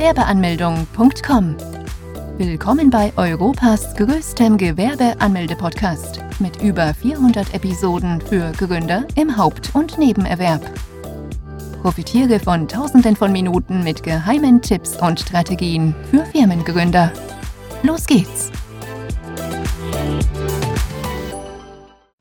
www.gewerbeanmeldung.com. Willkommen bei Europas größtem Gewerbeanmelde-Podcast mit über 400 Episoden für Gründer im Haupt- und Nebenerwerb. Profitiere von Tausenden von Minuten mit geheimen Tipps und Strategien für Firmengründer. Los geht's!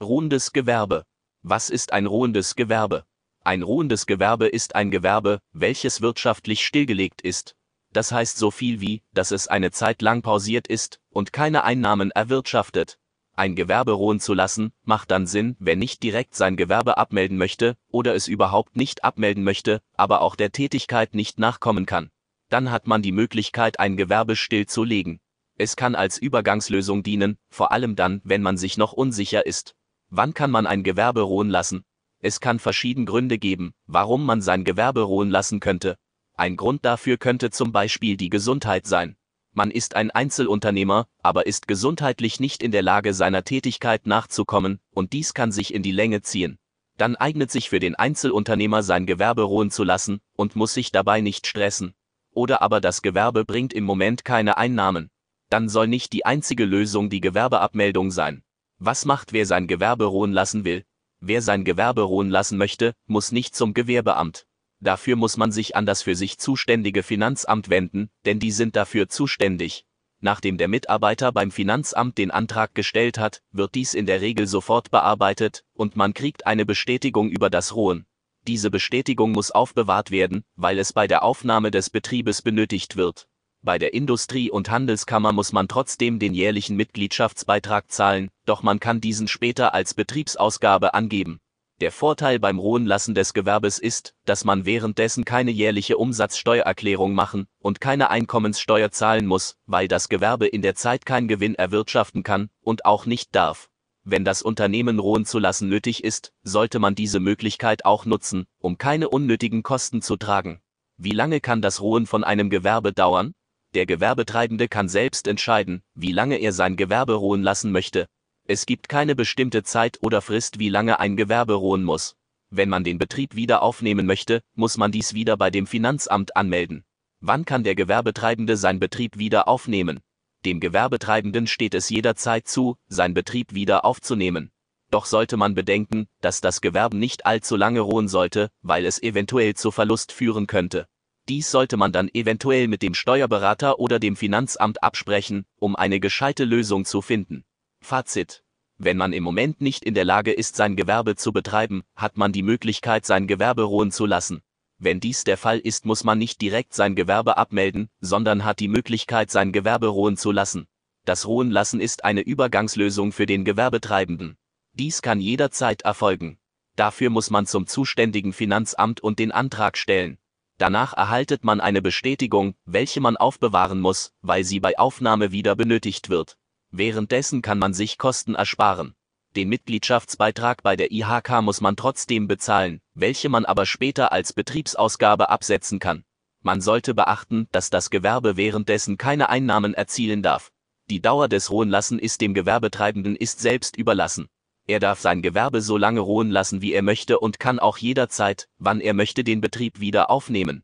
Ruhendes Gewerbe. Was ist ein ruhendes Gewerbe? Ein ruhendes Gewerbe ist ein Gewerbe, welches wirtschaftlich stillgelegt ist. Das heißt so viel wie, dass es eine Zeit lang pausiert ist und keine Einnahmen erwirtschaftet. Ein Gewerbe ruhen zu lassen, macht dann Sinn, wer nicht direkt sein Gewerbe abmelden möchte oder es überhaupt nicht abmelden möchte, aber auch der Tätigkeit nicht nachkommen kann. Dann hat man die Möglichkeit, ein Gewerbe stillzulegen. Es kann als Übergangslösung dienen, vor allem dann, wenn man sich noch unsicher ist. Wann kann man ein Gewerbe ruhen lassen? Es kann verschiedene Gründe geben, warum man sein Gewerbe ruhen lassen könnte. Ein Grund dafür könnte zum Beispiel die Gesundheit sein. Man ist ein Einzelunternehmer, aber ist gesundheitlich nicht in der Lage, seiner Tätigkeit nachzukommen, und dies kann sich in die Länge ziehen. Dann eignet sich für den Einzelunternehmer sein Gewerbe ruhen zu lassen und muss sich dabei nicht stressen. Oder aber das Gewerbe bringt im Moment keine Einnahmen. Dann soll nicht die einzige Lösung die Gewerbeabmeldung sein. Was macht wer sein Gewerbe ruhen lassen will? Wer sein Gewerbe ruhen lassen möchte, muss nicht zum Gewerbeamt. Dafür muss man sich an das für sich zuständige Finanzamt wenden, denn die sind dafür zuständig. Nachdem der Mitarbeiter beim Finanzamt den Antrag gestellt hat, wird dies in der Regel sofort bearbeitet und man kriegt eine Bestätigung über das Ruhen. Diese Bestätigung muss aufbewahrt werden, weil es bei der Aufnahme des Betriebes benötigt wird. Bei der Industrie- und Handelskammer muss man trotzdem den jährlichen Mitgliedschaftsbeitrag zahlen, doch man kann diesen später als Betriebsausgabe angeben. Der Vorteil beim Ruhenlassen des Gewerbes ist, dass man währenddessen keine jährliche Umsatzsteuererklärung machen und keine Einkommenssteuer zahlen muss, weil das Gewerbe in der Zeit keinen Gewinn erwirtschaften kann und auch nicht darf. Wenn das Unternehmen ruhen zu lassen nötig ist, sollte man diese Möglichkeit auch nutzen, um keine unnötigen Kosten zu tragen. Wie lange kann das Ruhen von einem Gewerbe dauern? Der Gewerbetreibende kann selbst entscheiden, wie lange er sein Gewerbe ruhen lassen möchte. Es gibt keine bestimmte Zeit oder Frist, wie lange ein Gewerbe ruhen muss. Wenn man den Betrieb wieder aufnehmen möchte, muss man dies wieder bei dem Finanzamt anmelden. Wann kann der Gewerbetreibende sein Betrieb wieder aufnehmen? Dem Gewerbetreibenden steht es jederzeit zu, sein Betrieb wieder aufzunehmen. Doch sollte man bedenken, dass das Gewerbe nicht allzu lange ruhen sollte, weil es eventuell zu Verlust führen könnte. Dies sollte man dann eventuell mit dem Steuerberater oder dem Finanzamt absprechen, um eine gescheite Lösung zu finden. Fazit. Wenn man im Moment nicht in der Lage ist, sein Gewerbe zu betreiben, hat man die Möglichkeit, sein Gewerbe ruhen zu lassen. Wenn dies der Fall ist, muss man nicht direkt sein Gewerbe abmelden, sondern hat die Möglichkeit, sein Gewerbe ruhen zu lassen. Das Ruhen lassen ist eine Übergangslösung für den Gewerbetreibenden. Dies kann jederzeit erfolgen. Dafür muss man zum zuständigen Finanzamt und den Antrag stellen. Danach erhaltet man eine Bestätigung, welche man aufbewahren muss, weil sie bei Aufnahme wieder benötigt wird. Währenddessen kann man sich Kosten ersparen. Den Mitgliedschaftsbeitrag bei der IHK muss man trotzdem bezahlen, welche man aber später als Betriebsausgabe absetzen kann. Man sollte beachten, dass das Gewerbe währenddessen keine Einnahmen erzielen darf. Die Dauer des Ruhenlassen ist dem Gewerbetreibenden ist selbst überlassen. Er darf sein Gewerbe so lange ruhen lassen, wie er möchte und kann auch jederzeit, wann er möchte, den Betrieb wieder aufnehmen.